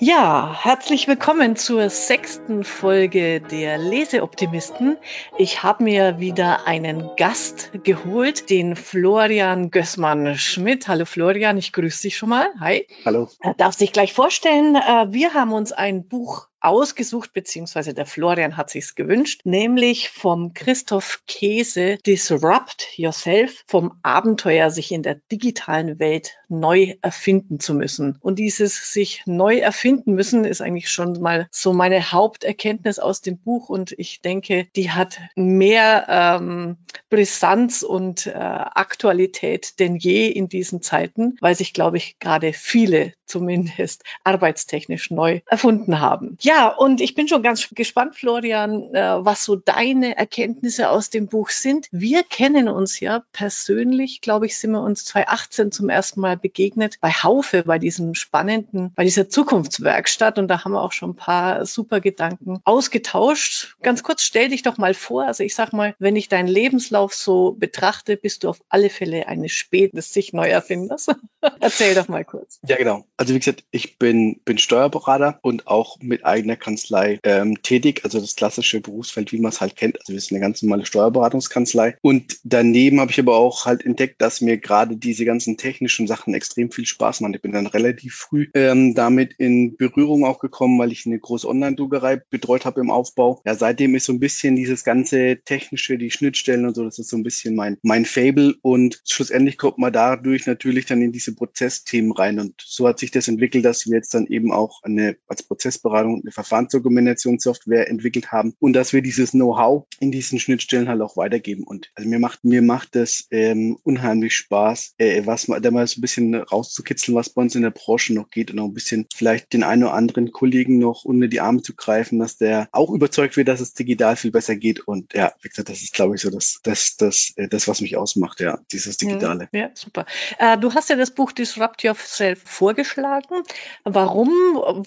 Ja, herzlich willkommen zur sechsten Folge der Leseoptimisten. Ich habe mir wieder einen Gast geholt, den Florian Gößmann-Schmidt. Hallo Florian, ich grüße dich schon mal. Hi. Hallo. Er darf sich gleich vorstellen. Äh, wir haben uns ein Buch ausgesucht, beziehungsweise der Florian hat sich's gewünscht, nämlich vom Christoph Käse Disrupt Yourself, vom Abenteuer, sich in der digitalen Welt neu erfinden zu müssen. Und dieses sich neu erfinden müssen ist eigentlich schon mal so meine Haupterkenntnis aus dem Buch und ich denke, die hat mehr ähm, Brisanz und äh, Aktualität denn je in diesen Zeiten, weil sich, glaube ich, gerade viele zumindest arbeitstechnisch neu erfunden haben. Ja, und ich bin schon ganz gespannt, Florian, äh, was so deine Erkenntnisse aus dem Buch sind. Wir kennen uns ja persönlich, glaube ich, sind wir uns 2018 zum ersten Mal begegnet bei Haufe, bei diesem spannenden, bei dieser Zukunftswerkstatt. Und da haben wir auch schon ein paar super Gedanken ausgetauscht. Ganz kurz, stell dich doch mal vor. Also ich sag mal, wenn ich deinen Lebenslauf so betrachte, bist du auf alle Fälle eine Spät des sich neu erfinders. Erzähl doch mal kurz. Ja, genau. Also wie gesagt, ich bin, bin Steuerberater und auch mit eigener Kanzlei ähm, tätig, also das klassische Berufsfeld, wie man es halt kennt. Also wir sind eine ganz normale Steuerberatungskanzlei. Und daneben habe ich aber auch halt entdeckt, dass mir gerade diese ganzen technischen Sachen extrem viel Spaß machen. Ich bin dann relativ früh ähm, damit in Berührung auch gekommen, weil ich eine große Online-Druckerei betreut habe im Aufbau. Ja, seitdem ist so ein bisschen dieses ganze technische, die Schnittstellen und so, das ist so ein bisschen mein, mein Fable. Und schlussendlich kommt man dadurch natürlich dann in diese Prozessthemen rein. Und so hat sich das entwickelt, dass wir jetzt dann eben auch eine als Prozessberatung eine Verfahrensdokumentationssoftware entwickelt haben und dass wir dieses Know-how in diesen Schnittstellen halt auch weitergeben. Und also mir macht mir macht das ähm, unheimlich Spaß, äh, was da mal so ein bisschen rauszukitzeln, was bei uns in der Branche noch geht und auch ein bisschen vielleicht den einen oder anderen Kollegen noch unter die Arme zu greifen, dass der auch überzeugt wird, dass es digital viel besser geht. Und ja, wie gesagt, das ist, glaube ich, so das, das, das, äh, das, was mich ausmacht, ja, dieses Digitale. Ja, super. Äh, du hast ja das Buch Disrupt Yourself vorgeschlagen. Warum?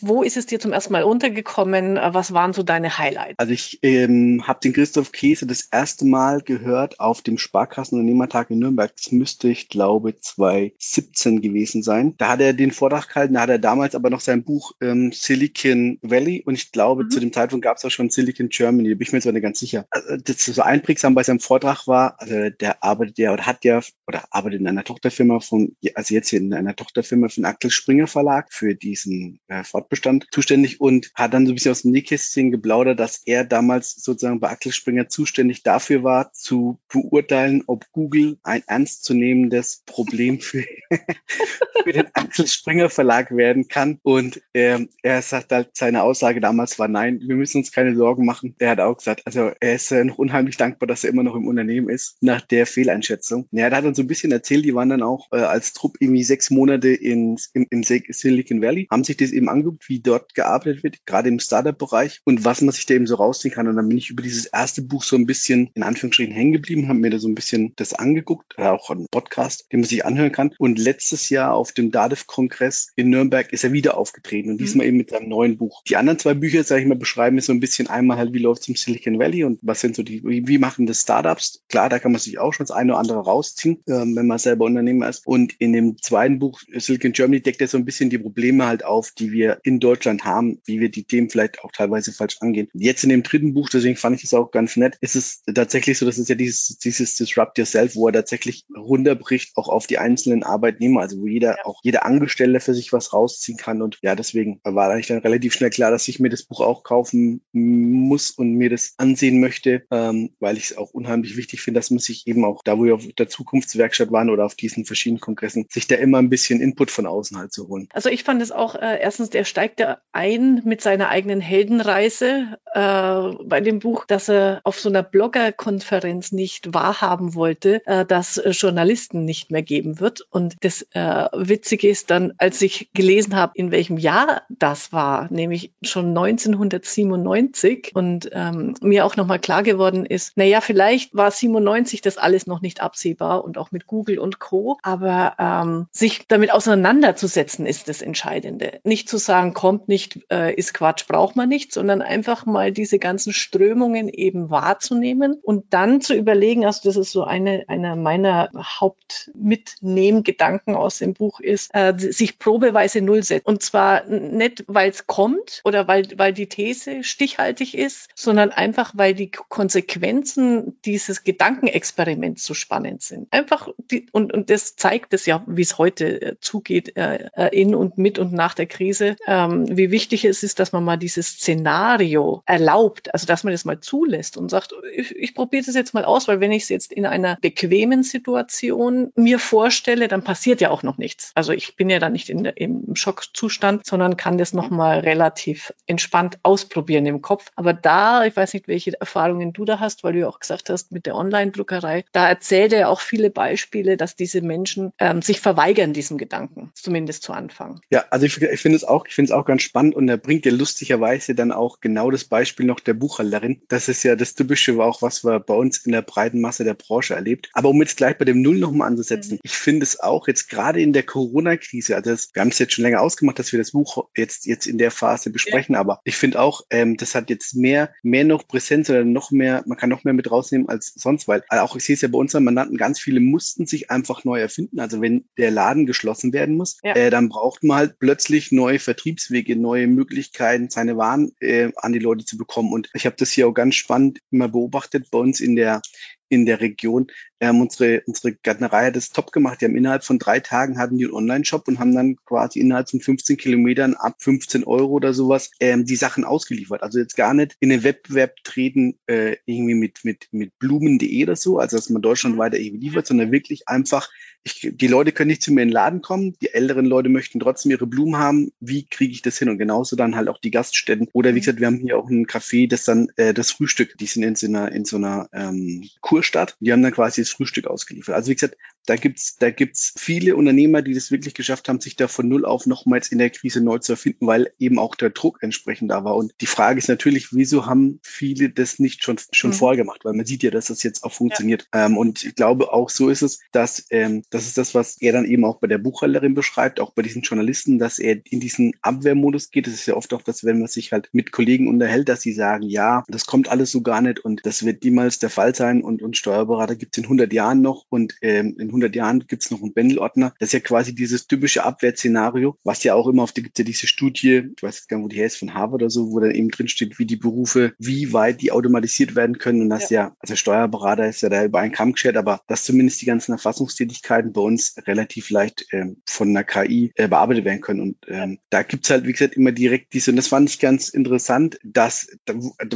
Wo ist es dir zum ersten Mal untergekommen? Was waren so deine Highlights? Also ich ähm, habe den Christoph Käse das erste Mal gehört auf dem Sparkassenunternehmertag in Nürnberg. Das müsste, ich glaube, 2017 gewesen sein. Da hat er den Vortrag gehalten, da hat er damals aber noch sein Buch ähm, Silicon Valley und ich glaube, mhm. zu dem Zeitpunkt gab es auch schon Silicon Germany, da bin ich mir jetzt nicht ganz sicher. Also, das so einprägsam bei seinem Vortrag war, also der arbeitet ja oder hat ja oder arbeitet in einer Tochterfirma von, also jetzt hier in einer Tochterfirma von Axel Springer Springer Verlag für diesen äh, Fortbestand zuständig und hat dann so ein bisschen aus dem Nähkästchen geplaudert, dass er damals sozusagen bei Axel Springer zuständig dafür war, zu beurteilen, ob Google ein ernstzunehmendes Problem für, für den Axel Springer Verlag werden kann. Und ähm, er sagt halt, seine Aussage damals war, nein, wir müssen uns keine Sorgen machen. Der hat auch gesagt, also er ist äh, noch unheimlich dankbar, dass er immer noch im Unternehmen ist, nach der Fehleinschätzung. Ja, er hat dann so ein bisschen erzählt, die waren dann auch äh, als Trupp irgendwie sechs Monate in, in, in Silicon Valley, haben sich das eben angeguckt, wie dort gearbeitet wird, gerade im Startup-Bereich und was man sich da eben so rausziehen kann. Und dann bin ich über dieses erste Buch so ein bisschen in Anführungsstrichen hängen geblieben, habe mir da so ein bisschen das angeguckt, auch einen Podcast, den man sich anhören kann. Und letztes Jahr auf dem DADEV-Kongress in Nürnberg ist er wieder aufgetreten und mhm. diesmal eben mit seinem neuen Buch. Die anderen zwei Bücher, sage ich mal, beschreiben ist so ein bisschen einmal halt, wie läuft es im Silicon Valley und was sind so die, wie, machen das Startups? Klar, da kann man sich auch schon das eine oder andere rausziehen, ähm, wenn man selber Unternehmer ist. Und in dem zweiten Buch Silicon Germany deckt er so ein bisschen die Probleme halt auf, die wir in Deutschland haben, wie wir die Themen vielleicht auch teilweise falsch angehen. Jetzt in dem dritten Buch, deswegen fand ich es auch ganz nett, ist es tatsächlich so, dass es ja dieses, dieses Disrupt Yourself, wo er tatsächlich runterbricht, auch auf die einzelnen Arbeitnehmer, also wo jeder, ja. auch jeder Angestellte für sich was rausziehen kann. Und ja, deswegen war eigentlich dann relativ schnell klar, dass ich mir das Buch auch kaufen muss und mir das ansehen möchte, ähm, weil ich es auch unheimlich wichtig finde, dass man sich eben auch da, wo wir auf der Zukunftswerkstatt waren oder auf diesen verschiedenen Kongressen, sich da immer ein bisschen Input von außen halt zu holen. Also ich fand es auch, äh, erstens, der steigt ja ein mit seiner eigenen Heldenreise äh, bei dem Buch, dass er auf so einer Bloggerkonferenz nicht wahrhaben wollte, äh, dass Journalisten nicht mehr geben wird. Und das äh, Witzige ist dann, als ich gelesen habe, in welchem Jahr das war, nämlich schon 1997 und ähm, mir auch nochmal klar geworden ist, naja, vielleicht war 97 das alles noch nicht absehbar und auch mit Google und Co. Aber ähm, sich damit auseinanderzusetzen ist das Entscheidende. Nicht zu sagen, kommt nicht, äh, ist Quatsch, braucht man nicht, sondern einfach mal diese ganzen Strömungen eben wahrzunehmen und dann zu überlegen, also das ist so eine, einer meiner Hauptmitnehmgedanken aus dem Buch ist, äh, sich probeweise null setzen. Und zwar nicht, weil es kommt oder weil, weil die These stichhaltig ist, sondern einfach, weil die Konsequenzen dieses Gedankenexperiments so spannend sind. Einfach, die, und, und das zeigt es ja, wie es heute äh, zugeht äh, äh, in und mit und nach der Krise, ähm, wie wichtig es ist, dass man mal dieses Szenario erlaubt, also dass man das mal zulässt und sagt, ich, ich probiere das jetzt mal aus, weil wenn ich es jetzt in einer bequemen Situation mir vorstelle, dann passiert ja auch noch nichts. Also ich bin ja dann nicht in, im Schockzustand, sondern kann das nochmal relativ entspannt ausprobieren im Kopf. Aber da, ich weiß nicht, welche Erfahrungen du da hast, weil du ja auch gesagt hast, mit der Online-Druckerei, da erzählt er auch viele Beispiele, dass diese Menschen ähm, sich verweigern diesem Gedanken, zumindest zu Anfang. Ja, also ich, ich finde es auch, ich finde es auch ganz spannend und er bringt ja lustigerweise dann auch genau das Beispiel noch der Buchhalterin. Das ist ja das Typische, auch was wir bei uns in der breiten Masse der Branche erlebt. Aber um jetzt gleich bei dem Null nochmal anzusetzen, mhm. ich finde es auch jetzt gerade in der Corona-Krise, also das, wir haben es jetzt schon länger ausgemacht, dass wir das Buch jetzt, jetzt in der Phase besprechen, ja. aber ich finde auch, ähm, das hat jetzt mehr, mehr noch Präsenz oder noch mehr, man kann noch mehr mit rausnehmen als sonst, weil auch ich sehe es ja bei unseren Mandanten, ganz viele mussten sich einfach neu erfinden. Also wenn der Laden geschlossen werden muss, ja. äh, dann braucht man halt plötzlich neue Vertriebswege, neue Möglichkeiten, seine Waren äh, an die Leute zu bekommen. Und ich habe das hier auch ganz spannend immer beobachtet bei uns in der in der Region. Ähm, unsere, unsere Gärtnerei hat das top gemacht. Die haben innerhalb von drei Tagen hatten die einen Online-Shop und haben dann quasi innerhalb von 15 Kilometern ab 15 Euro oder sowas ähm, die Sachen ausgeliefert. Also jetzt gar nicht in den Wettbewerb treten, äh, irgendwie mit, mit, mit Blumen.de oder so, also dass man deutschlandweit mhm. irgendwie liefert, sondern wirklich einfach, ich, die Leute können nicht zu mir in den Laden kommen, die älteren Leute möchten trotzdem ihre Blumen haben. Wie kriege ich das hin? Und genauso dann halt auch die Gaststätten. Oder wie mhm. gesagt, wir haben hier auch ein Café, das dann äh, das Frühstück, die sind in so einer, in so einer ähm, Kur Kurstadt. Die haben dann quasi das Frühstück ausgeliefert. Also wie gesagt, da gibt's da gibt's viele Unternehmer, die das wirklich geschafft haben, sich da von null auf nochmals in der Krise neu zu erfinden, weil eben auch der Druck entsprechend da war. Und die Frage ist natürlich, wieso haben viele das nicht schon, schon mhm. vorher gemacht? Weil man sieht ja, dass das jetzt auch funktioniert. Ja. Ähm, und ich glaube, auch so ist es, dass ähm, das ist das, was er dann eben auch bei der Buchhalterin beschreibt, auch bei diesen Journalisten, dass er in diesen Abwehrmodus geht. Das ist ja oft auch das, wenn man sich halt mit Kollegen unterhält, dass sie sagen, ja, das kommt alles so gar nicht und das wird niemals der Fall sein und, und Steuerberater gibt es in 100 Jahren noch und ähm, in 100 Jahren gibt es noch einen Bändelordner. Das ist ja quasi dieses typische Abwärtsszenario, was ja auch immer auf der gibt ja diese Studie, ich weiß jetzt gar nicht, wo die heißt, von Harvard oder so, wo dann eben drin steht, wie die Berufe, wie weit die automatisiert werden können. Und das ja, ja also Steuerberater ist ja da über einen Kamm geschert, aber dass zumindest die ganzen Erfassungstätigkeiten bei uns relativ leicht ähm, von einer KI äh, bearbeitet werden können. Und ähm, da gibt's halt, wie gesagt, immer direkt diese, und das fand ich ganz interessant, dass,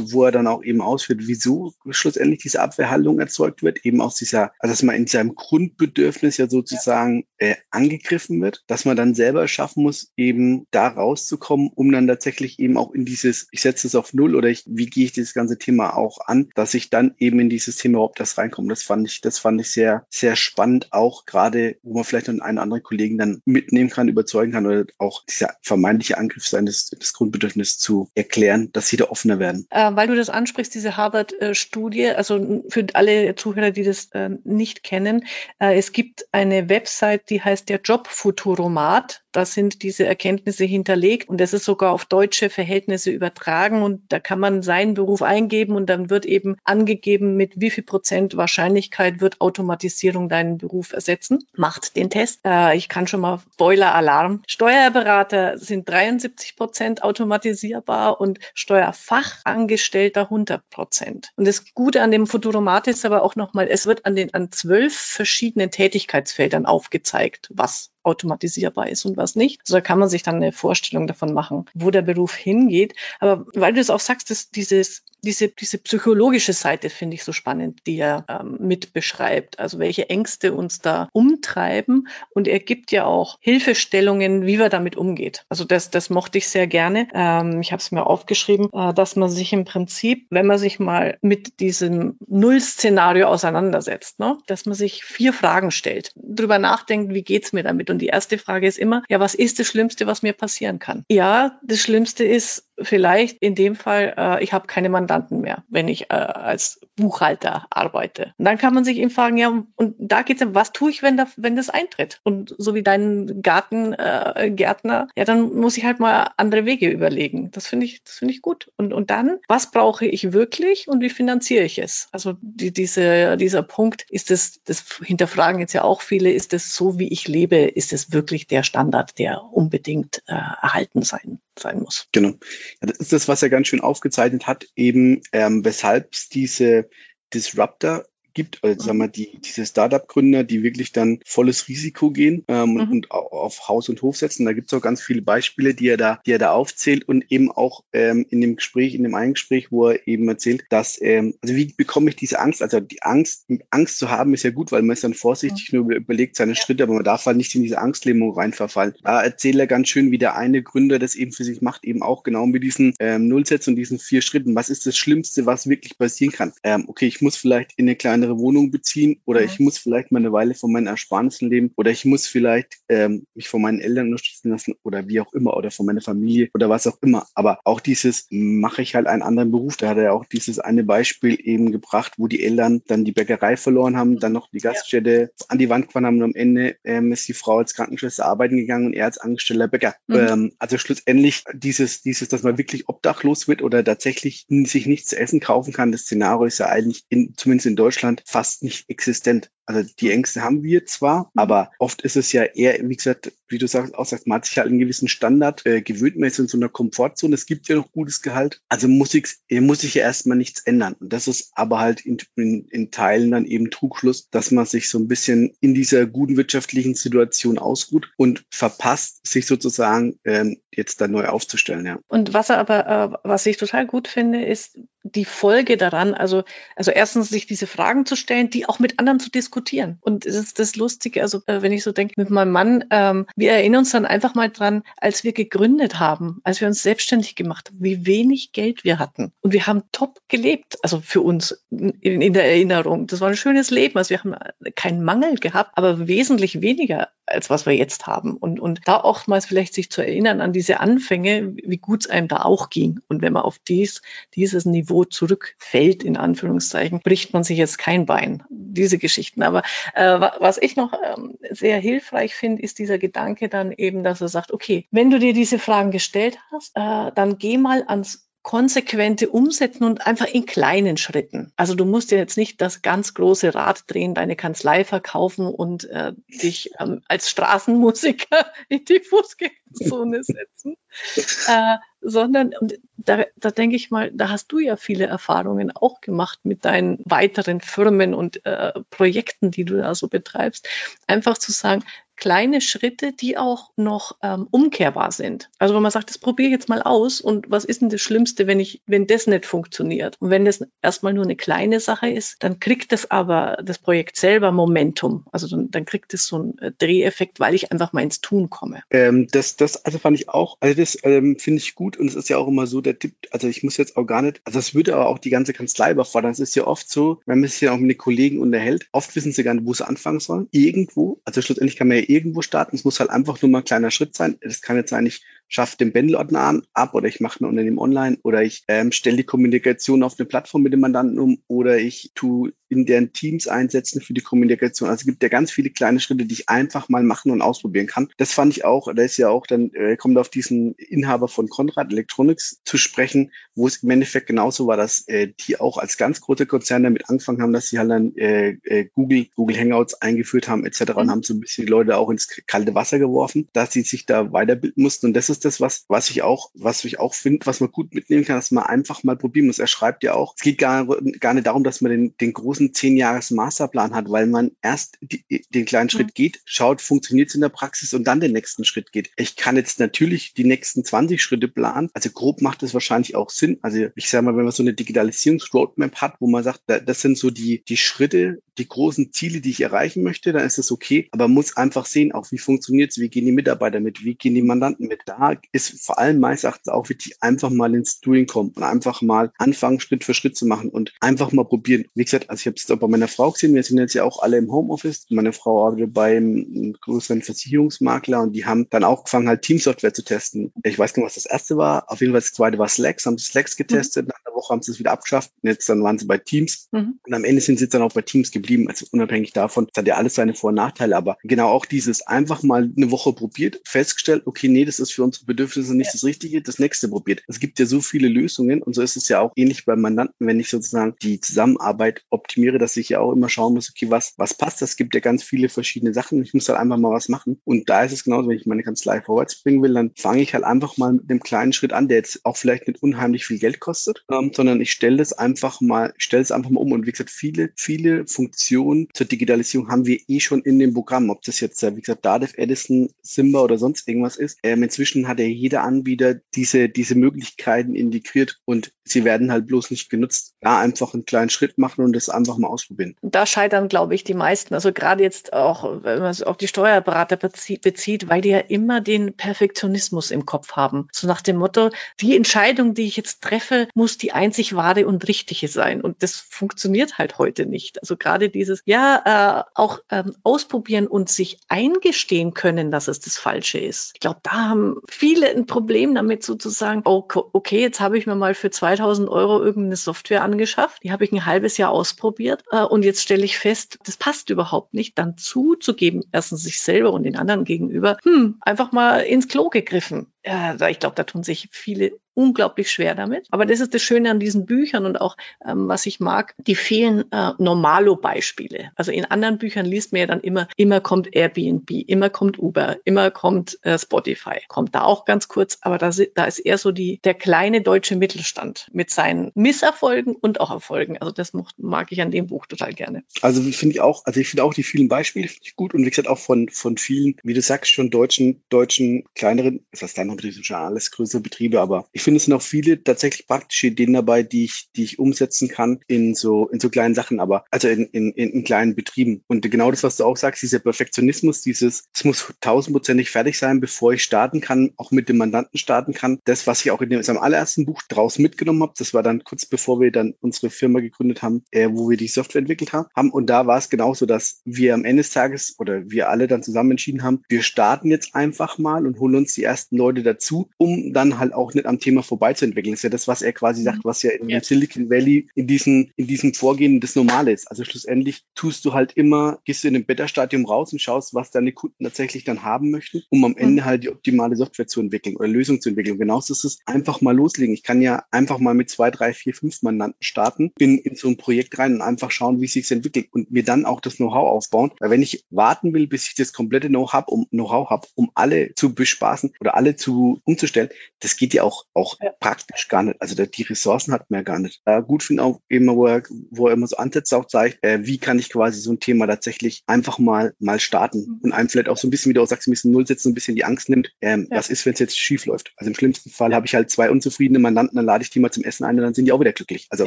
wo er dann auch eben ausführt, wieso schlussendlich diese Abwehrhandlung erzeugt wird, eben aus dieser, also dass man in seinem Grundbedürfnis ja sozusagen äh, angegriffen wird, dass man dann selber schaffen muss, eben da rauszukommen, um dann tatsächlich eben auch in dieses, ich setze es auf Null oder ich, wie gehe ich dieses ganze Thema auch an, dass ich dann eben in dieses Thema überhaupt das reinkomme. Das fand ich, das fand ich sehr, sehr spannend, auch gerade, wo man vielleicht einen anderen Kollegen dann mitnehmen kann, überzeugen kann oder auch dieser vermeintliche Angriff seines des Grundbedürfnisses zu erklären, dass sie da offener werden. Äh, weil du das ansprichst, diese Harvard-Studie, also für alle Zuhörer Zuhörer, die das äh, nicht kennen, äh, es gibt eine Website, die heißt der Jobfuturomat. Da sind diese Erkenntnisse hinterlegt und das ist sogar auf deutsche Verhältnisse übertragen und da kann man seinen Beruf eingeben und dann wird eben angegeben, mit wie viel Prozent Wahrscheinlichkeit wird Automatisierung deinen Beruf ersetzen. Macht den Test. Äh, ich kann schon mal Spoiler-Alarm. Steuerberater sind 73 Prozent automatisierbar und Steuerfachangestellter 100 Prozent. Und das Gute an dem Futuromat ist aber auch nochmal, es wird an den, an zwölf verschiedenen Tätigkeitsfeldern aufgezeigt, was automatisierbar ist und was nicht. Also da kann man sich dann eine Vorstellung davon machen, wo der Beruf hingeht. Aber weil du es auch sagst, dass dieses diese, diese psychologische Seite finde ich so spannend, die er ähm, mit beschreibt. Also welche Ängste uns da umtreiben. Und er gibt ja auch Hilfestellungen, wie man damit umgeht. Also das, das mochte ich sehr gerne. Ähm, ich habe es mir aufgeschrieben, äh, dass man sich im Prinzip, wenn man sich mal mit diesem Null-Szenario auseinandersetzt, ne, dass man sich vier Fragen stellt, drüber nachdenkt, wie geht's mir damit? Und die erste Frage ist immer, ja, was ist das Schlimmste, was mir passieren kann? Ja, das Schlimmste ist vielleicht in dem Fall, äh, ich habe keine Mandanten Mandanten mehr, wenn ich äh, als Buchhalter arbeite. Und dann kann man sich eben fragen, ja, und da geht's ja, was tue ich, wenn, da, wenn das eintritt? Und so wie dein Gartengärtner, äh, ja, dann muss ich halt mal andere Wege überlegen. Das finde ich, das finde ich gut. Und, und dann, was brauche ich wirklich und wie finanziere ich es? Also die, diese, dieser Punkt, ist es, das hinterfragen jetzt ja auch viele, ist es so, wie ich lebe, ist es wirklich der Standard, der unbedingt äh, erhalten sein, sein muss? Genau. Ja, das ist das, was er ganz schön aufgezeichnet hat, eben ähm, weshalb es diese Disruptor gibt, also sagen wir die, diese Startup-Gründer, die wirklich dann volles Risiko gehen ähm, mhm. und auf Haus und Hof setzen. Da gibt es auch ganz viele Beispiele, die er da, die er da aufzählt und eben auch ähm, in dem Gespräch, in dem einen Gespräch, wo er eben erzählt, dass, ähm, also wie bekomme ich diese Angst? Also die Angst, Angst zu haben ist ja gut, weil man ist dann vorsichtig mhm. nur überlegt seine Schritte, aber man darf halt nicht in diese Angstlähmung reinverfallen. Da erzählt er ganz schön, wie der eine Gründer das eben für sich macht, eben auch genau mit diesen ähm, Nullsätzen und diesen vier Schritten. Was ist das Schlimmste, was wirklich passieren kann? Ähm, okay, ich muss vielleicht in eine kleine kleinere Wohnung beziehen oder mhm. ich muss vielleicht mal eine Weile von meinen Ersparnissen leben oder ich muss vielleicht ähm, mich von meinen Eltern unterstützen lassen oder wie auch immer oder von meiner Familie oder was auch immer. Aber auch dieses mache ich halt einen anderen Beruf. Da hat er auch dieses eine Beispiel eben gebracht, wo die Eltern dann die Bäckerei verloren haben, dann noch die Gaststätte ja. an die Wand gefahren haben und am Ende ähm, ist die Frau als Krankenschwester arbeiten gegangen und er als angestellter Bäcker. Mhm. Ähm, also schlussendlich dieses, dieses, dass man wirklich obdachlos wird oder tatsächlich sich nichts zu essen kaufen kann, das Szenario ist ja eigentlich in, zumindest in Deutschland fast fast nicht existent. Also die Ängste haben wir zwar, mhm. aber oft ist es ja eher, wie gesagt, wie du sagst, auch sagst, man hat sich halt einen gewissen Standard äh, gewöhnt, man ist in so einer Komfortzone, es gibt ja noch gutes Gehalt, also muss ich, muss ich ja erstmal nichts ändern. Und das ist aber halt in, in, in Teilen dann eben Trugschluss, dass man sich so ein bisschen in dieser guten wirtschaftlichen Situation ausruht und verpasst, sich sozusagen ähm, jetzt da neu aufzustellen. Ja. Und was er aber, äh, was ich total gut finde, ist die Folge daran, also, also erstens sich diese Fragen zu stellen, die auch mit anderen zu diskutieren. Und das ist das Lustige, also äh, wenn ich so denke mit meinem Mann, ähm, wir erinnern uns dann einfach mal dran, als wir gegründet haben, als wir uns selbstständig gemacht haben, wie wenig Geld wir hatten. Und wir haben top gelebt, also für uns in, in der Erinnerung. Das war ein schönes Leben, also wir haben keinen Mangel gehabt, aber wesentlich weniger als was wir jetzt haben. Und, und da oftmals vielleicht sich zu erinnern an diese Anfänge, wie gut es einem da auch ging. Und wenn man auf dies, dieses Niveau zurückfällt, in Anführungszeichen, bricht man sich jetzt kein Bein. Diese Geschichten. Aber äh, was ich noch ähm, sehr hilfreich finde, ist dieser Gedanke dann eben, dass er sagt, okay, wenn du dir diese Fragen gestellt hast, äh, dann geh mal ans konsequente Umsetzen und einfach in kleinen Schritten. Also du musst ja jetzt nicht das ganz große Rad drehen, deine Kanzlei verkaufen und äh, dich ähm, als Straßenmusiker in die Fußgängerzone setzen, äh, sondern und da, da denke ich mal, da hast du ja viele Erfahrungen auch gemacht mit deinen weiteren Firmen und äh, Projekten, die du da so betreibst. Einfach zu sagen, kleine Schritte, die auch noch ähm, umkehrbar sind. Also wenn man sagt, das probiere ich jetzt mal aus und was ist denn das Schlimmste, wenn ich, wenn das nicht funktioniert? Und wenn das erstmal nur eine kleine Sache ist, dann kriegt das aber das Projekt selber Momentum. Also dann, dann kriegt es so einen äh, Dreheffekt, weil ich einfach mal ins Tun komme. Ähm, das, das, also fand ich auch, also das ähm, finde ich gut und es ist ja auch immer so der Tipp, also ich muss jetzt auch gar nicht, also es würde aber auch die ganze Kanzlei überfordern. Es ist ja oft so, wenn man sich ja auch mit den Kollegen unterhält, oft wissen sie gar nicht, wo sie anfangen sollen. Irgendwo, also schlussendlich kann man ja irgendwo starten. Es muss halt einfach nur mal ein kleiner Schritt sein. Das kann jetzt sein, ich schaffe den Bändelordner an, ab oder ich mache ein Unternehmen online oder ich ähm, stelle die Kommunikation auf eine Plattform mit dem Mandanten um oder ich tue in deren Teams einsetzen für die Kommunikation. Also es gibt ja ganz viele kleine Schritte, die ich einfach mal machen und ausprobieren kann. Das fand ich auch, da ist ja auch dann, äh, kommt auf diesen Inhaber von Conrad Electronics zu sprechen, wo es im Endeffekt genauso war, dass äh, die auch als ganz große Konzerne damit angefangen haben, dass sie halt dann äh, äh, Google, Google Hangouts eingeführt haben etc. Mhm. und haben so ein bisschen die Leute auch ins kalte Wasser geworfen, dass sie sich da weiterbilden mussten. Und das ist das, was, was ich auch, was ich auch finde, was man gut mitnehmen kann, dass man einfach mal probieren muss. Er schreibt ja auch, es geht gar, gar nicht darum, dass man den, den großen zehn Jahres Masterplan hat, weil man erst die, den kleinen Schritt mhm. geht, schaut, funktioniert es in der Praxis und dann den nächsten Schritt geht. Ich kann jetzt natürlich die nächsten 20 Schritte planen. Also grob macht es wahrscheinlich auch Sinn. Also ich sage mal, wenn man so eine Digitalisierungsroadmap hat, wo man sagt, das sind so die, die Schritte, die großen Ziele, die ich erreichen möchte, dann ist das okay. Aber man muss einfach sehen, auch wie funktioniert es, wie gehen die Mitarbeiter mit, wie gehen die Mandanten mit. Da da ist vor allem meines Erachtens auch wichtig, einfach mal ins Doing kommen und einfach mal anfangen, Schritt für Schritt zu machen und einfach mal probieren. Wie gesagt, also ich habe es auch bei meiner Frau gesehen, wir sind jetzt ja auch alle im Homeoffice. Meine Frau arbeitet beim größeren Versicherungsmakler und die haben dann auch angefangen, halt Teamsoftware zu testen. Ich weiß gar nicht, was das erste war. Auf jeden Fall das zweite war Slacks, haben sie Slacks getestet. Mhm. Nach einer Woche haben sie es wieder abgeschafft. Und jetzt dann waren sie bei Teams. Mhm. Und am Ende sind sie dann auch bei Teams geblieben. Also unabhängig davon, das hat ja alles seine Vor- und Nachteile. Aber genau auch dieses einfach mal eine Woche probiert, festgestellt, okay, nee, das ist für unsere Bedürfnisse nicht ja. das Richtige, das nächste probiert. Es gibt ja so viele Lösungen und so ist es ja auch ähnlich beim Mandanten, wenn ich sozusagen die Zusammenarbeit optimiere, dass ich ja auch immer schauen muss, okay, was, was passt? Es gibt ja ganz viele verschiedene Sachen. Ich muss halt einfach mal was machen. Und da ist es genauso, wenn ich meine Kanzlei vorwärts bringen will, dann fange ich halt einfach mal mit einem kleinen Schritt an, der jetzt auch vielleicht nicht unheimlich viel Geld kostet, ähm, sondern ich stelle das einfach mal, stelle es einfach mal um. Und wie gesagt, viele, viele Funktionen zur Digitalisierung haben wir eh schon in dem Programm. Ob das jetzt, wie gesagt, Dativ, Edison, Simba oder sonst irgendwas ist. Ähm, inzwischen hat ja jeder Anbieter diese, diese Möglichkeiten integriert und sie werden halt bloß nicht genutzt. Da einfach einen kleinen Schritt machen und das einfach mal ausprobieren. Da scheitern, glaube ich, die meisten. Also gerade jetzt auch, wenn man es auf die Steuerberater bezieht, weil die ja immer den Perfektionismus im Kopf haben. So nach dem Motto, die Entscheidung, die ich jetzt treffe, muss die einzig wahre und richtige sein. Und das funktioniert halt heute nicht. Also gerade dieses, ja, äh, auch ähm, ausprobieren und sich eingestehen können, dass es das Falsche ist. Ich glaube, da haben viele ein Problem damit sozusagen, oh, okay, jetzt habe ich mir mal für 2000 Euro irgendeine Software angeschafft. Die habe ich ein halbes Jahr ausprobiert äh, und jetzt stelle ich fest, das passt überhaupt nicht. Dann zuzugeben, erstens sich selber und den anderen gegenüber, hm, einfach mal ins Klo gegriffen. Ja, ich glaube, da tun sich viele unglaublich schwer damit. Aber das ist das Schöne an diesen Büchern und auch, ähm, was ich mag, die fehlen äh, Normalo-Beispiele. Also in anderen Büchern liest man ja dann immer, immer kommt Airbnb, immer kommt Uber, immer kommt äh, Spotify. Kommt da auch ganz kurz, aber da, da ist eher so die, der kleine deutsche Mittelstand mit seinen Misserfolgen und auch Erfolgen. Also das mag, mag ich an dem Buch total gerne. Also finde ich auch, also ich finde auch die vielen Beispiele gut und wie gesagt auch von, von vielen, wie du sagst, schon deutschen, deutschen kleineren, das heißt dann noch schon alles größere Betriebe, aber ich ich finde, es sind auch viele tatsächlich praktische Ideen dabei, die ich, die ich umsetzen kann in so, in so kleinen Sachen, aber also in, in, in kleinen Betrieben. Und genau das, was du auch sagst, dieser Perfektionismus, dieses, es muss tausendprozentig fertig sein, bevor ich starten kann, auch mit dem Mandanten starten kann. Das, was ich auch in dem, seinem allerersten Buch draus mitgenommen habe, das war dann kurz bevor wir dann unsere Firma gegründet haben, äh, wo wir die Software entwickelt haben. Und da war es genauso, dass wir am Ende des Tages oder wir alle dann zusammen entschieden haben, wir starten jetzt einfach mal und holen uns die ersten Leute dazu, um dann halt auch nicht am Thema Thema vorbeizuentwickeln. Das ist ja das, was er quasi sagt, mhm. was ja in ja. Silicon Valley in diesem, in diesem Vorgehen das Normale ist. Also schlussendlich tust du halt immer, gehst du in einem Beta-Stadium raus und schaust, was deine Kunden tatsächlich dann haben möchten, um am Ende mhm. halt die optimale Software zu entwickeln oder Lösung zu entwickeln. genauso ist es einfach mal loslegen. Ich kann ja einfach mal mit zwei, drei, vier, fünf Mandanten starten, bin in so ein Projekt rein und einfach schauen, wie es sich entwickelt und mir dann auch das Know-how aufbauen. Weil wenn ich warten will, bis ich das komplette Know-how um, Know-how habe, um alle zu bespaßen oder alle zu umzustellen, das geht ja auch auch ja. praktisch gar nicht. Also die Ressourcen hat man ja gar nicht. Äh, gut finde auch immer, wo er, wo er immer so Ansätze auch zeigt, äh, wie kann ich quasi so ein Thema tatsächlich einfach mal mal starten mhm. und einem vielleicht auch so ein bisschen, wie du auch sagst, ein bisschen Null setzen, ein bisschen die Angst nimmt. Ähm, ja. Was ist, wenn es jetzt schief läuft? Also im schlimmsten Fall habe ich halt zwei unzufriedene Mandanten, dann lade ich die mal zum Essen ein und dann sind die auch wieder glücklich. Also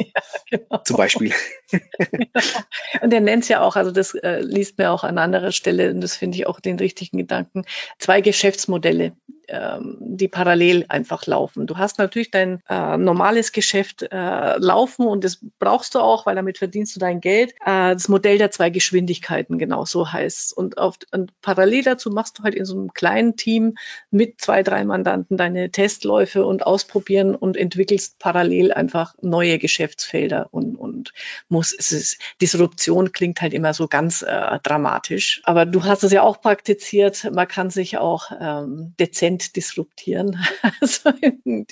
ja, genau. zum Beispiel. und er nennt es ja auch, also das äh, liest mir auch an anderer Stelle und das finde ich auch den richtigen Gedanken, zwei Geschäftsmodelle ähm, die parallel einfach laufen. Du hast natürlich dein äh, normales Geschäft äh, laufen und das brauchst du auch, weil damit verdienst du dein Geld. Äh, das Modell der zwei Geschwindigkeiten, genau so heißt. Und, und parallel dazu machst du halt in so einem kleinen Team mit zwei, drei Mandanten deine Testläufe und ausprobieren und entwickelst parallel einfach neue Geschäftsfelder und, und muss, es ist, Disruption klingt halt immer so ganz äh, dramatisch. Aber du hast es ja auch praktiziert, man kann sich auch ähm, dezent disruptieren, also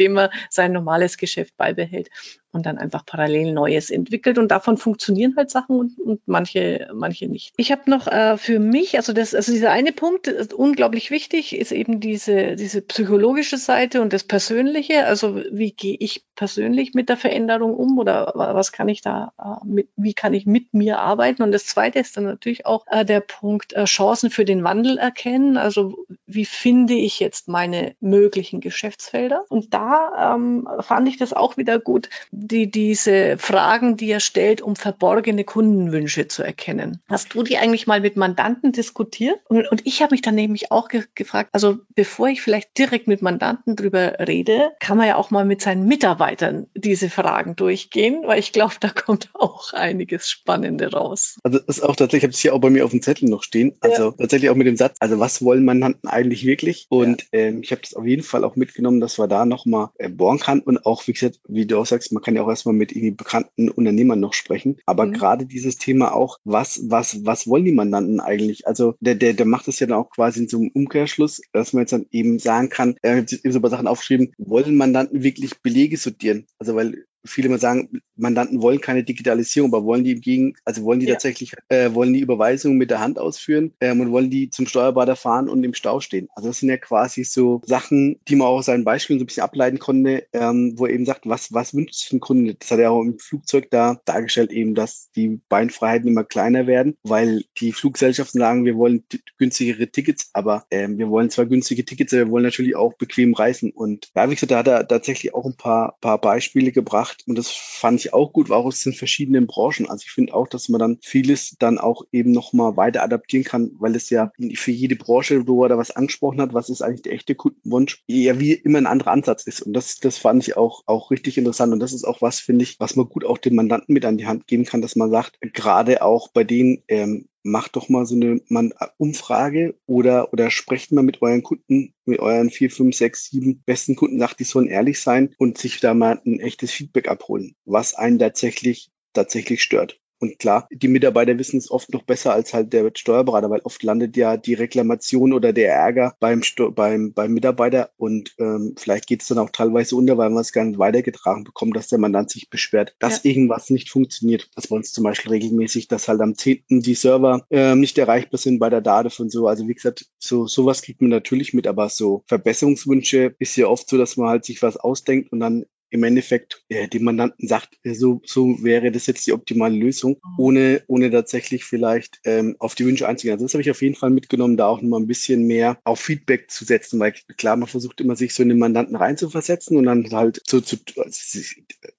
indem man sein normales Geschäft beibehält und dann einfach parallel Neues entwickelt. Und davon funktionieren halt Sachen und, und manche, manche nicht. Ich habe noch äh, für mich, also das, also dieser eine Punkt, ist unglaublich wichtig, ist eben diese, diese psychologische Seite und das Persönliche. Also wie gehe ich persönlich mit der Veränderung um oder was kann ich da, äh, mit, wie kann ich mit mir arbeiten? Und das zweite ist dann natürlich auch äh, der Punkt äh, Chancen für den Wandel erkennen. Also wie finde ich jetzt meine möglichen Geschäftsfelder? Und da ähm, fand ich das auch wieder gut die, diese Fragen, die er stellt, um verborgene Kundenwünsche zu erkennen. Hast du die eigentlich mal mit Mandanten diskutiert? Und, und ich habe mich dann nämlich auch ge gefragt, also bevor ich vielleicht direkt mit Mandanten drüber rede, kann man ja auch mal mit seinen Mitarbeitern diese Fragen durchgehen, weil ich glaube, da kommt auch einiges Spannende raus. Also das ist auch tatsächlich, ich habe es hier auch bei mir auf dem Zettel noch stehen, also ja. tatsächlich auch mit dem Satz, also was wollen Mandanten eigentlich wirklich? Und ja. ähm, ich habe das auf jeden Fall auch mitgenommen, dass wir da nochmal äh, bohren kann und auch, wie gesagt, wie du auch sagst, man kann ja auch erstmal mit irgendwie bekannten Unternehmern noch sprechen, aber mhm. gerade dieses Thema auch, was, was, was wollen die Mandanten eigentlich? Also der, der, der macht das ja dann auch quasi in so einem Umkehrschluss, dass man jetzt dann eben sagen kann, er hat eben so ein paar Sachen aufgeschrieben, wollen Mandanten wirklich Belege sortieren? Also weil viele mal sagen, Mandanten wollen keine Digitalisierung, aber wollen die im Gegen, also wollen die ja. tatsächlich, äh, wollen die Überweisungen mit der Hand ausführen ähm, und wollen die zum Steuerberater fahren und im Stau stehen. Also das sind ja quasi so Sachen, die man auch aus seinen Beispielen so ein bisschen ableiten konnte, ähm, wo er eben sagt, was, was wünscht sich ein Kunde? Das hat er auch im Flugzeug da dargestellt, eben, dass die Beinfreiheiten immer kleiner werden, weil die Fluggesellschaften sagen, wir wollen günstigere Tickets, aber ähm, wir wollen zwar günstige Tickets, aber wir wollen natürlich auch bequem reisen. Und ja, wie gesagt, da hat er tatsächlich auch ein paar, paar Beispiele gebracht, gemacht und das fand ich auch gut, war auch aus den verschiedenen Branchen. Also ich finde auch, dass man dann vieles dann auch eben nochmal weiter adaptieren kann, weil es ja für jede Branche, wo er da was angesprochen hat, was ist eigentlich der echte Kundenwunsch, ja wie immer ein anderer Ansatz ist. Und das, das fand ich auch, auch richtig interessant. Und das ist auch was, finde ich, was man gut auch den Mandanten mit an die Hand geben kann, dass man sagt, gerade auch bei denen, ähm, macht doch mal so eine man, Umfrage oder, oder sprecht mal mit euren Kunden, mit euren vier, fünf, sechs, sieben besten Kunden, sagt, die sollen ehrlich sein und sich da mal ein echtes Feedback abholen, was einen tatsächlich, tatsächlich stört. Und klar, die Mitarbeiter wissen es oft noch besser als halt der Steuerberater, weil oft landet ja die Reklamation oder der Ärger beim, beim, beim Mitarbeiter und ähm, vielleicht geht es dann auch teilweise unter, weil man es gar nicht weitergetragen bekommt, dass der Mandant sich beschwert, dass ja. irgendwas nicht funktioniert. Das bei uns zum Beispiel regelmäßig, dass halt am 10. die Server ähm, nicht erreichbar sind bei der DADEV und so. Also wie gesagt, so sowas kriegt man natürlich mit, aber so Verbesserungswünsche ist ja oft so, dass man halt sich was ausdenkt und dann im Endeffekt äh, dem Mandanten sagt, äh, so, so wäre das jetzt die optimale Lösung, mhm. ohne, ohne tatsächlich vielleicht ähm, auf die Wünsche einzugehen. Also das habe ich auf jeden Fall mitgenommen, da auch nochmal ein bisschen mehr auf Feedback zu setzen, weil klar, man versucht immer, sich so in den Mandanten reinzuversetzen und dann halt so zu, also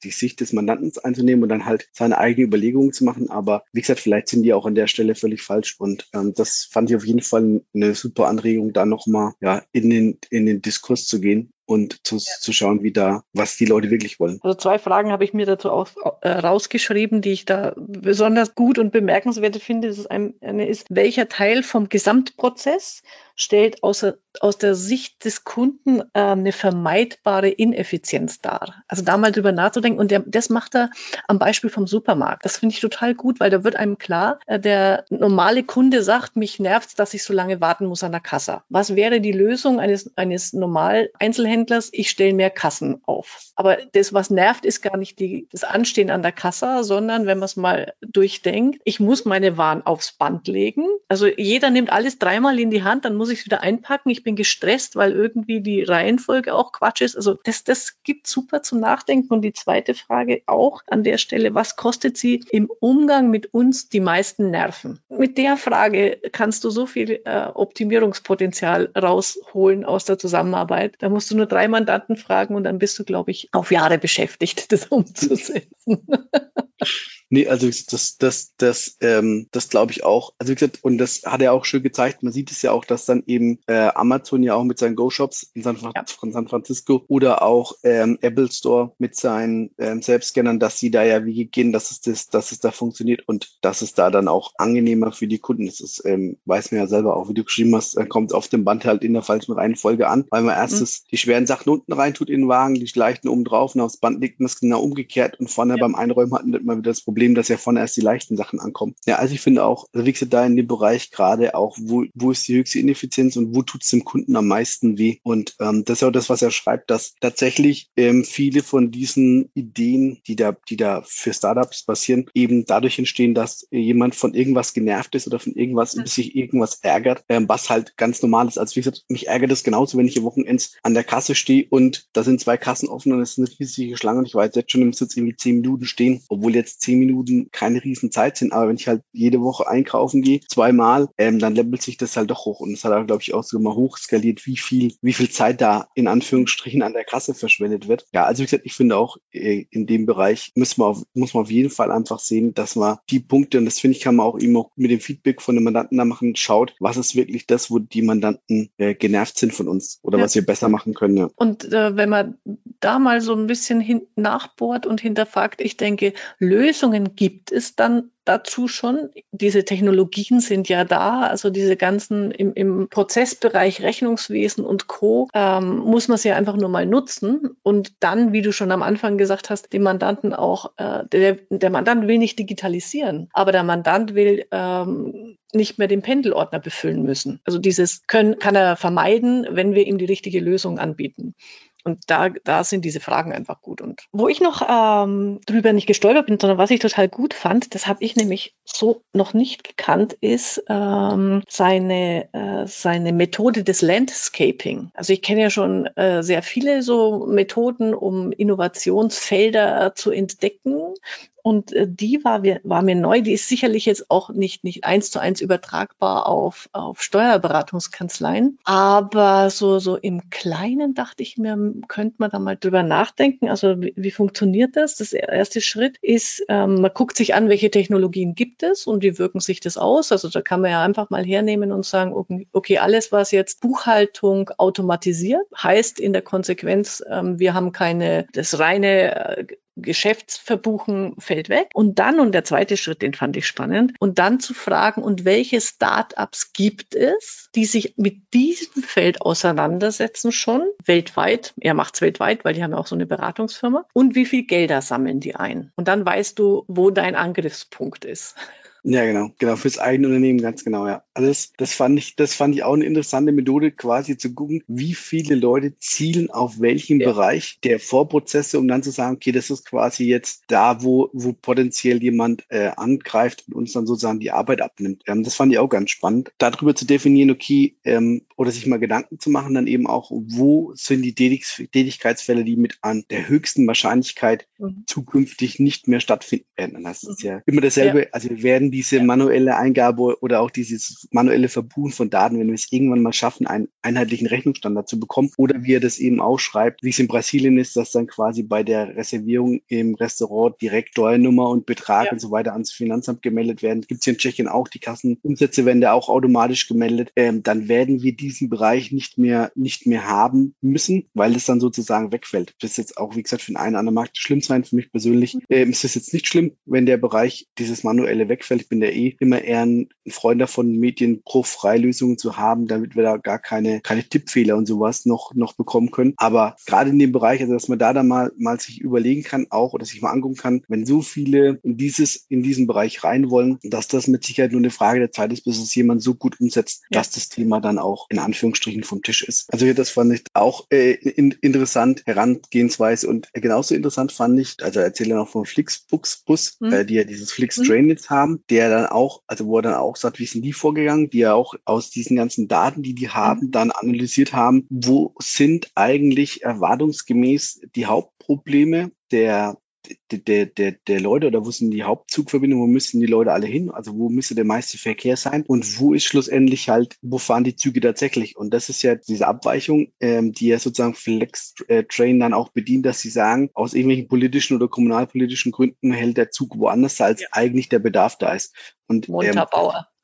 die Sicht des Mandanten einzunehmen und dann halt seine eigenen Überlegungen zu machen. Aber wie gesagt, vielleicht sind die auch an der Stelle völlig falsch. Und ähm, das fand ich auf jeden Fall eine super Anregung, da nochmal ja, in, den, in den Diskurs zu gehen und zu, ja. zu schauen, wie da, was die Leute wirklich wollen. Also zwei Fragen habe ich mir dazu auch, äh, rausgeschrieben, die ich da besonders gut und bemerkenswert finde. Das ist eine ist, welcher Teil vom Gesamtprozess stellt außer, aus der Sicht des Kunden äh, eine vermeidbare Ineffizienz dar. Also da mal drüber nachzudenken und der, das macht er am Beispiel vom Supermarkt. Das finde ich total gut, weil da wird einem klar, äh, der normale Kunde sagt, mich nervt dass ich so lange warten muss an der Kasse. Was wäre die Lösung eines, eines normal Einzelhändlers? Ich stelle mehr Kassen auf. Aber das, was nervt, ist gar nicht die, das Anstehen an der Kasse, sondern wenn man es mal durchdenkt, ich muss meine Waren aufs Band legen. Also jeder nimmt alles dreimal in die Hand, dann muss ich es wieder einpacken. Ich bin gestresst, weil irgendwie die Reihenfolge auch Quatsch ist. Also das, das gibt super zum Nachdenken. Und die zweite Frage auch an der Stelle, was kostet sie im Umgang mit uns die meisten Nerven? Mit der Frage kannst du so viel äh, Optimierungspotenzial rausholen aus der Zusammenarbeit. Da musst du nur drei Mandanten fragen und dann bist du, glaube ich, auf Jahre beschäftigt, das umzusetzen. Nee, also das, das, das, ähm, das glaube ich auch. Also wie gesagt, und das hat er auch schön gezeigt. Man sieht es ja auch, dass dann eben äh, Amazon ja auch mit seinen Go-Shops in San, ja. von San Francisco oder auch ähm, Apple Store mit seinen ähm, Selbstscannern, dass sie da ja wie gehen, dass es das, dass es da funktioniert und dass es da dann auch angenehmer für die Kunden ist. Das ähm, weiß man ja selber auch, wie du geschrieben hast, äh, kommt auf dem Band halt in der falschen Reihenfolge an, weil man erstes mhm. die schweren Sachen unten reintut in den Wagen, die leichten oben drauf und aufs Band legt man das genau umgekehrt und vorne ja. beim Einräumen hat man wieder das Problem, dass ja vorne erst die leichten Sachen ankommen. Ja, also ich finde auch, also wie gesagt, da in dem Bereich gerade auch, wo, wo ist die höchste Ineffizienz und wo tut es dem Kunden am meisten weh? Und ähm, das ist auch das, was er schreibt, dass tatsächlich ähm, viele von diesen Ideen, die da, die da für Startups passieren, eben dadurch entstehen, dass jemand von irgendwas genervt ist oder von irgendwas, sich irgendwas ärgert, ähm, was halt ganz normal ist. Also wie gesagt, mich ärgert es genauso, wenn ich am Wochenends an der Kasse stehe und da sind zwei Kassen offen und es ist eine riesige Schlange und ich weiß jetzt schon, ich muss jetzt irgendwie zehn Minuten stehen, obwohl jetzt zehn Minuten keine riesen Zeit sind, aber wenn ich halt jede Woche einkaufen gehe, zweimal, ähm, dann levelt sich das halt doch hoch. Und es hat auch, glaube ich, auch so mal hochskaliert, wie viel, wie viel Zeit da in Anführungsstrichen an der Kasse verschwendet wird. Ja, also wie gesagt, ich finde auch, äh, in dem Bereich muss man auf, muss man auf jeden Fall einfach sehen, dass man die Punkte, und das finde ich, kann man auch eben auch mit dem Feedback von den Mandanten da machen, schaut, was ist wirklich das, wo die Mandanten äh, genervt sind von uns oder ja. was wir besser machen können. Ja. Und äh, wenn man da mal so ein bisschen hin nachbohrt und hinterfragt, ich denke, Lösungen gibt es dann dazu schon. Diese Technologien sind ja da, also diese ganzen im, im Prozessbereich Rechnungswesen und Co. Ähm, muss man sie einfach nur mal nutzen und dann, wie du schon am Anfang gesagt hast, den Mandanten auch, äh, der, der Mandant will nicht digitalisieren, aber der Mandant will ähm, nicht mehr den Pendelordner befüllen müssen. Also dieses können, kann er vermeiden, wenn wir ihm die richtige Lösung anbieten. Und da, da sind diese Fragen einfach gut. Und wo ich noch ähm, drüber nicht gestolpert bin, sondern was ich total gut fand, das habe ich nämlich so noch nicht gekannt, ist ähm, seine, äh, seine Methode des Landscaping. Also ich kenne ja schon äh, sehr viele so Methoden, um Innovationsfelder zu entdecken. Und äh, die war, war mir neu. Die ist sicherlich jetzt auch nicht, nicht eins zu eins übertragbar auf, auf Steuerberatungskanzleien. Aber so, so im Kleinen dachte ich mir, könnte man da mal drüber nachdenken. Also wie, wie funktioniert das? Das erste Schritt ist, ähm, man guckt sich an, welche Technologien gibt es und wie wirken sich das aus. Also da kann man ja einfach mal hernehmen und sagen, okay, alles, was jetzt Buchhaltung automatisiert, heißt in der Konsequenz, ähm, wir haben keine, das reine äh, Geschäftsverbuchen fällt weg. Und dann, und der zweite Schritt, den fand ich spannend, und dann zu fragen, und welche Startups gibt es, die sich mit diesem Feld auseinandersetzen schon weltweit? Er macht es weltweit, weil die haben ja auch so eine Beratungsfirma. Und wie viel Gelder sammeln die ein? Und dann weißt du, wo dein Angriffspunkt ist. Ja, genau, genau, fürs eigene Unternehmen, ganz genau, ja. Also das, das fand ich, das fand ich auch eine interessante Methode, quasi zu gucken, wie viele Leute zielen auf welchen ja. Bereich der Vorprozesse, um dann zu sagen, okay, das ist quasi jetzt da, wo, wo potenziell jemand äh, angreift und uns dann sozusagen die Arbeit abnimmt. Ähm, das fand ich auch ganz spannend. Darüber zu definieren, okay, ähm, oder sich mal Gedanken zu machen, dann eben auch, wo sind die Tätigkeitsfälle, die mit an der höchsten Wahrscheinlichkeit mhm. zukünftig nicht mehr stattfinden werden. Das ist mhm. ja immer dasselbe. Ja. Also wir werden diese manuelle Eingabe oder auch dieses manuelle Verbuchen von Daten, wenn wir es irgendwann mal schaffen, einen einheitlichen Rechnungsstandard zu bekommen oder wie er das eben auch schreibt, wie es in Brasilien ist, dass dann quasi bei der Reservierung im Restaurant direkt Steuernummer und Betrag ja. und so weiter ans Finanzamt gemeldet werden. Gibt es hier in Tschechien auch, die Kassenumsätze werden da auch automatisch gemeldet. Ähm, dann werden wir diesen Bereich nicht mehr, nicht mehr haben müssen, weil es dann sozusagen wegfällt. Das ist jetzt auch, wie gesagt, für den einen oder anderen Markt schlimm sein. Für mich persönlich ähm, ist es jetzt nicht schlimm, wenn der Bereich dieses manuelle wegfällt ich bin ja eh immer eher ein Freund davon, Medien pro Freilösungen zu haben, damit wir da gar keine, keine Tippfehler und sowas noch, noch bekommen können. Aber gerade in dem Bereich, also dass man da dann mal, mal sich überlegen kann, auch oder sich mal angucken kann, wenn so viele in dieses, in diesen Bereich rein wollen, dass das mit Sicherheit nur eine Frage der Zeit ist, bis es jemand so gut umsetzt, ja. dass das Thema dann auch in Anführungsstrichen vom Tisch ist. Also das fand ich auch äh, in, interessant, Herangehensweise und genauso interessant fand ich, also erzähle noch vom Flixbus, Bus, mhm. äh, die ja dieses Flix Train jetzt haben, der dann auch, also wo er dann auch sagt, wie sind die vorgegangen, die ja auch aus diesen ganzen Daten, die die haben, mhm. dann analysiert haben, wo sind eigentlich erwartungsgemäß die Hauptprobleme der der, der, der Leute oder wo sind die Hauptzugverbindungen, wo müssen die Leute alle hin, also wo müsste der meiste Verkehr sein und wo ist schlussendlich halt, wo fahren die Züge tatsächlich und das ist ja diese Abweichung, ähm, die ja sozusagen Flex äh, Train dann auch bedient, dass sie sagen, aus irgendwelchen politischen oder kommunalpolitischen Gründen hält der Zug woanders, als ja. eigentlich der Bedarf da ist. Und, Montabauer. Ähm,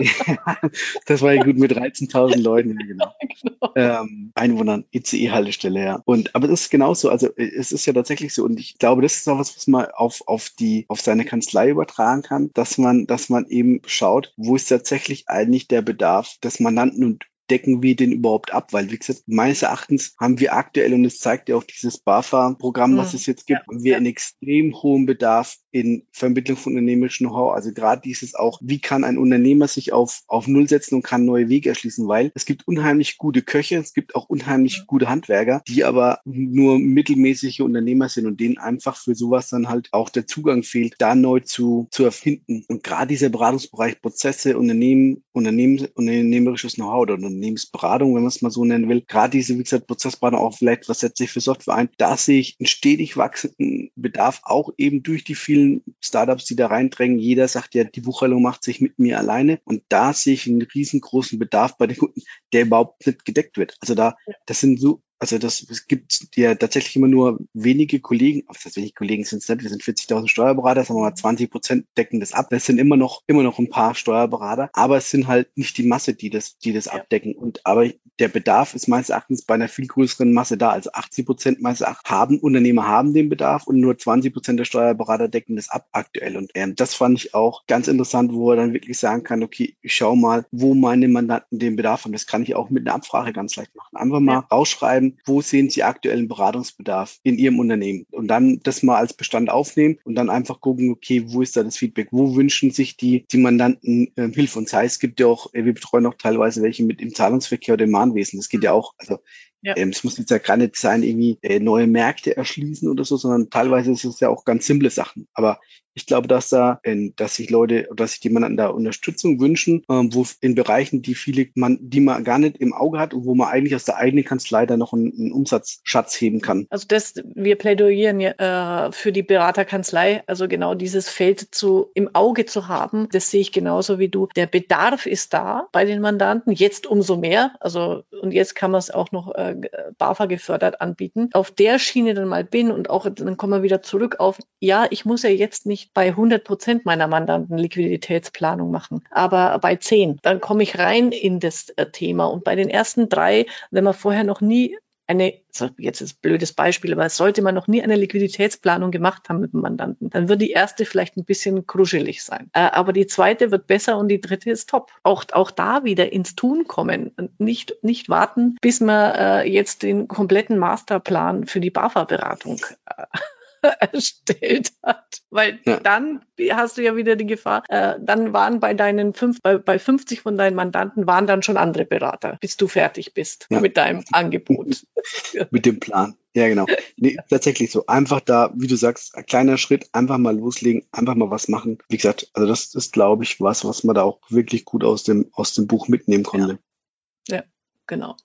das war ja gut mit 13.000 Leuten, ja, genau. genau. Ähm, Einwohnern, ICE-Haltestelle, ja. Und, aber das ist genauso, also es ist ja tatsächlich so und ich glaube, das ist auch was, was man auf, auf die, auf seine Kanzlei übertragen kann, dass man, dass man eben schaut, wo ist tatsächlich eigentlich der Bedarf des Mandanten und decken wir den überhaupt ab? Weil, wie gesagt, meines Erachtens haben wir aktuell, und es zeigt ja auch dieses BAFA-Programm, was mhm. es jetzt gibt, haben wir einen extrem hohen Bedarf in Vermittlung von unternehmerischem Know-how. Also gerade dieses auch, wie kann ein Unternehmer sich auf, auf Null setzen und kann neue Wege erschließen? Weil es gibt unheimlich gute Köche, es gibt auch unheimlich mhm. gute Handwerker, die aber nur mittelmäßige Unternehmer sind und denen einfach für sowas dann halt auch der Zugang fehlt, da neu zu, zu erfinden. Und gerade dieser Beratungsbereich Prozesse, Unternehmen, Unternehmen, unternehmerisches Know-how oder Unternehmensberatung, wenn man es mal so nennen will. Gerade diese, wie gesagt, Prozessberatung auch vielleicht, was setzt sich für Software ein, da sehe ich einen stetig wachsenden Bedarf, auch eben durch die vielen Startups, die da reindrängen. Jeder sagt ja, die Buchhaltung macht sich mit mir alleine. Und da sehe ich einen riesengroßen Bedarf bei den Kunden, der überhaupt nicht gedeckt wird. Also da, das sind so also das es gibt ja tatsächlich immer nur wenige Kollegen, auf das wenig Kollegen sind es nicht, wir sind 40.000 Steuerberater, sagen wir mal 20 Prozent decken das ab. Das sind immer noch immer noch ein paar Steuerberater, aber es sind halt nicht die Masse, die das die das ja. abdecken. Und aber der Bedarf ist meines Erachtens bei einer viel größeren Masse da. Also 80 Prozent meines Erachtens haben Unternehmer haben den Bedarf und nur 20 Prozent der Steuerberater decken das ab aktuell. Und ähm, das fand ich auch ganz interessant, wo er dann wirklich sagen kann, okay, ich schau mal, wo meine Mandanten den Bedarf haben. Das kann ich auch mit einer Abfrage ganz leicht machen. Einfach mal ja. rausschreiben wo sehen Sie aktuellen Beratungsbedarf in Ihrem Unternehmen? Und dann das mal als Bestand aufnehmen und dann einfach gucken, okay, wo ist da das Feedback? Wo wünschen sich die, die Mandanten äh, Hilfe? Und sei es gibt ja auch, äh, wir betreuen auch teilweise welche mit im Zahlungsverkehr oder im Mahnwesen. Das geht ja auch, also ja. Ähm, es muss jetzt ja gar nicht sein, irgendwie äh, neue Märkte erschließen oder so, sondern teilweise ist es ja auch ganz simple Sachen. Aber ich glaube, dass da, äh, dass sich Leute, dass sich jemanden da Unterstützung wünschen, ähm, wo in Bereichen, die viele man, die man gar nicht im Auge hat und wo man eigentlich aus der eigenen Kanzlei da noch einen, einen Umsatzschatz heben kann. Also das, wir plädieren ja äh, für die Beraterkanzlei, also genau dieses Feld zu im Auge zu haben. Das sehe ich genauso wie du. Der Bedarf ist da bei den Mandanten jetzt umso mehr. Also und jetzt kann man es auch noch äh, BAFA gefördert anbieten. Auf der Schiene dann mal bin und auch dann kommen wir wieder zurück auf, ja, ich muss ja jetzt nicht bei 100 Prozent meiner Mandanten Liquiditätsplanung machen, aber bei 10, dann komme ich rein in das äh, Thema und bei den ersten drei, wenn man vorher noch nie eine, jetzt ist ein blödes Beispiel, aber sollte man noch nie eine Liquiditätsplanung gemacht haben mit dem Mandanten, dann wird die erste vielleicht ein bisschen kruschelig sein. Äh, aber die zweite wird besser und die dritte ist top. Auch, auch da wieder ins Tun kommen und nicht, nicht warten, bis man äh, jetzt den kompletten Masterplan für die BAFA-Beratung äh, erstellt hat. Weil ja. dann hast du ja wieder die Gefahr, äh, dann waren bei deinen fünf, bei, bei 50 von deinen Mandanten waren dann schon andere Berater, bis du fertig bist ja. mit deinem Angebot. mit dem Plan. Ja, genau. Nee, tatsächlich so. Einfach da, wie du sagst, ein kleiner Schritt, einfach mal loslegen, einfach mal was machen. Wie gesagt, also das ist, glaube ich, was, was man da auch wirklich gut aus dem, aus dem Buch mitnehmen konnte. Ja, ja genau.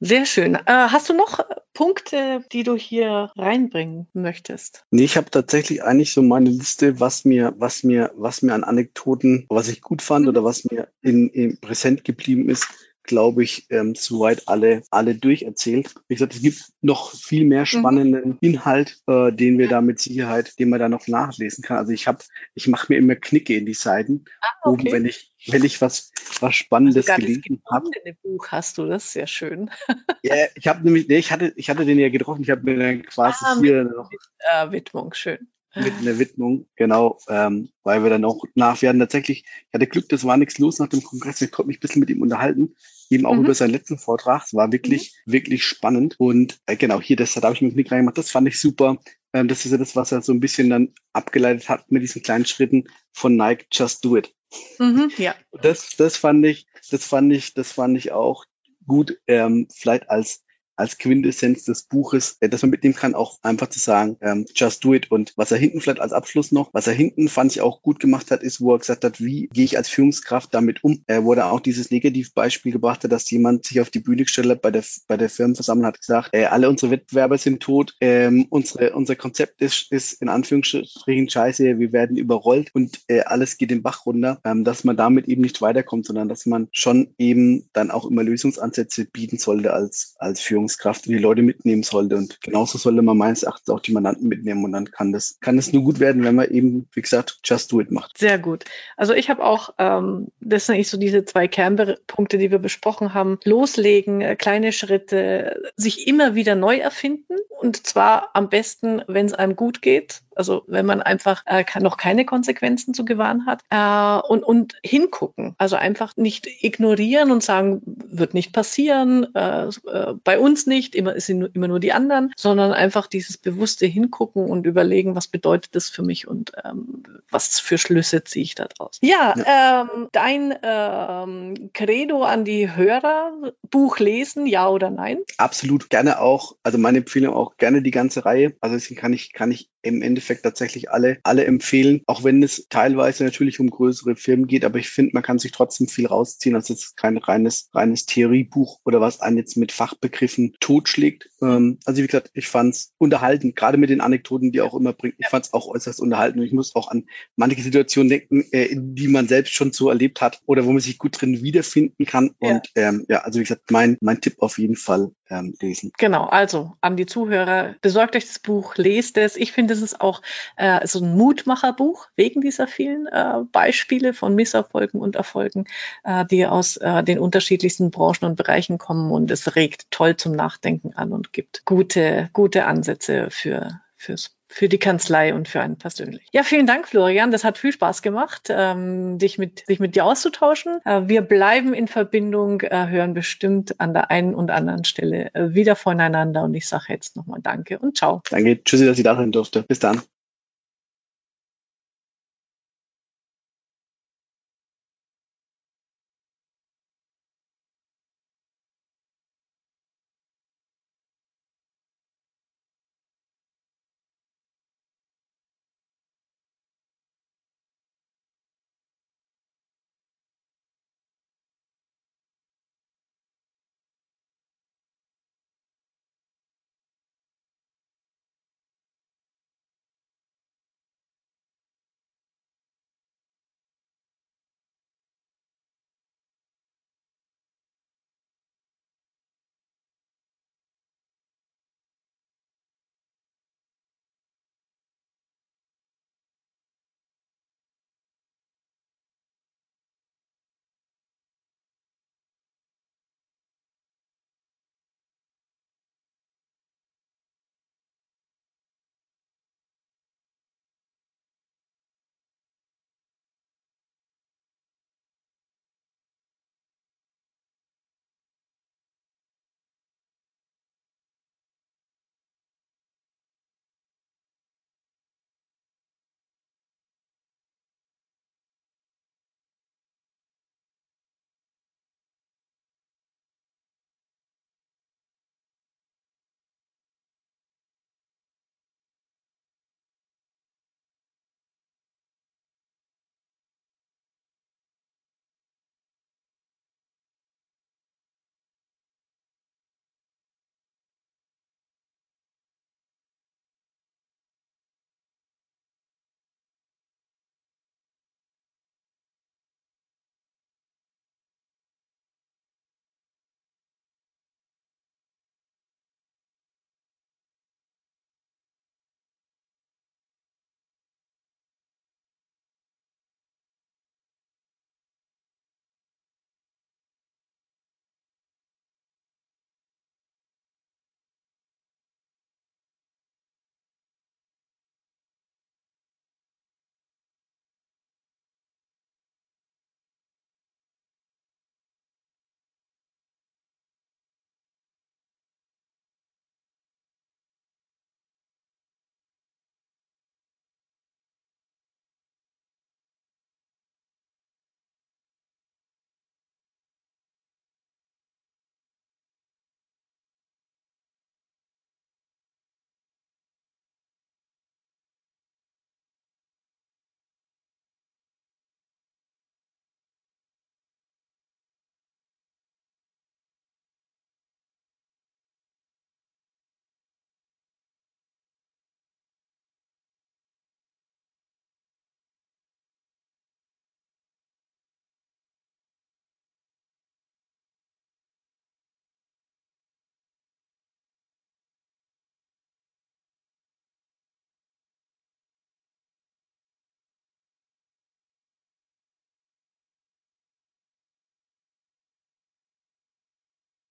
Sehr schön. Äh, hast du noch Punkte, die du hier reinbringen möchtest? Nee, ich habe tatsächlich eigentlich so meine Liste, was mir, was mir, was mir an Anekdoten, was ich gut fand mhm. oder was mir in, in präsent geblieben ist, glaube ich, ähm, soweit alle, alle durcherzählt. Wie gesagt, es gibt noch viel mehr mhm. spannenden mhm. Inhalt, äh, den wir da mit Sicherheit, den man da noch nachlesen kann. Also ich habe, ich mache mir immer Knicke in die Seiten, ah, okay. oben, wenn ich, wenn ich was, was Spannendes also gelesen habe. Buch hast du, das ist sehr schön. ja, ich habe nämlich, nee, ich hatte, ich hatte den ja getroffen, ich habe mir dann quasi ah, hier mit, noch. Mit, äh, Widmung, schön mit einer Widmung, genau, ähm, weil wir dann auch nach, wir hatten tatsächlich, ich hatte Glück, das war nichts los nach dem Kongress, ich konnte mich ein bisschen mit ihm unterhalten, eben auch mhm. über seinen letzten Vortrag, es war wirklich, mhm. wirklich spannend und äh, genau, hier, das, da habe ich mir Knick reingemacht, das fand ich super, ähm, das ist ja das, was er so ein bisschen dann abgeleitet hat mit diesen kleinen Schritten von Nike, just do it. Mhm, ja. Das, das fand ich, das fand ich, das fand ich auch gut, ähm, vielleicht als als Quintessenz des Buches, äh, dass man mitnehmen kann, auch einfach zu sagen, ähm, just do it. Und was er hinten vielleicht als Abschluss noch, was er hinten fand ich auch gut gemacht hat, ist, wo er gesagt hat, wie gehe ich als Führungskraft damit um? Er wurde auch dieses Negativbeispiel gebracht hat, dass jemand sich auf die Bühne gestellt hat bei der, bei der Firmenversammlung hat gesagt, äh, alle unsere Wettbewerber sind tot, ähm, unsere, unser Konzept ist, ist in Anführungsstrichen scheiße, wir werden überrollt und äh, alles geht den Bach runter, ähm, dass man damit eben nicht weiterkommt, sondern dass man schon eben dann auch immer Lösungsansätze bieten sollte als, als Führungskraft. Führungskraft die Leute mitnehmen sollte. Und genauso sollte man meines Erachtens auch die Mandanten mitnehmen. Und dann kann das, kann es nur gut werden, wenn man eben, wie gesagt, just do it macht. Sehr gut. Also ich habe auch, ähm, das sind eigentlich so diese zwei Kernpunkte, die wir besprochen haben. Loslegen, äh, kleine Schritte, sich immer wieder neu erfinden. Und zwar am besten, wenn es einem gut geht also wenn man einfach äh, noch keine Konsequenzen zu gewahren hat äh, und, und hingucken. Also einfach nicht ignorieren und sagen, wird nicht passieren, äh, äh, bei uns nicht, immer es sind immer nur die anderen, sondern einfach dieses bewusste Hingucken und überlegen, was bedeutet das für mich und ähm, was für Schlüsse ziehe ich daraus. Ja, ja. Ähm, dein ähm, Credo an die Hörer, Buch lesen, ja oder nein? Absolut, gerne auch. Also meine Empfehlung auch gerne die ganze Reihe. Also deswegen kann ich, kann ich im Endeffekt tatsächlich alle, alle empfehlen, auch wenn es teilweise natürlich um größere Firmen geht, aber ich finde, man kann sich trotzdem viel rausziehen. Also es ist kein reines, reines Theoriebuch oder was einen jetzt mit Fachbegriffen totschlägt. Ähm, also wie gesagt, ich fand es unterhaltend, gerade mit den Anekdoten, die auch immer bringt. Ich fand es auch äußerst unterhaltend und ich muss auch an manche Situationen denken, äh, die man selbst schon so erlebt hat oder wo man sich gut drin wiederfinden kann. Ja. Und ähm, ja, also wie gesagt, mein, mein Tipp auf jeden Fall ähm, lesen. Genau, also an die Zuhörer, besorgt euch das Buch, lest es. Ich finde, es ist auch äh, so ein Mutmacherbuch wegen dieser vielen äh, Beispiele von Misserfolgen und Erfolgen, äh, die aus äh, den unterschiedlichsten Branchen und Bereichen kommen. Und es regt toll zum Nachdenken an und gibt gute, gute Ansätze für, fürs für die Kanzlei und für einen persönlich. Ja, vielen Dank, Florian. Das hat viel Spaß gemacht, ähm, dich, mit, dich mit dir auszutauschen. Äh, wir bleiben in Verbindung, äh, hören bestimmt an der einen und anderen Stelle äh, wieder voneinander. Und ich sage jetzt nochmal Danke und ciao. Danke. Tschüssi, dass ich da sein durfte. Bis dann.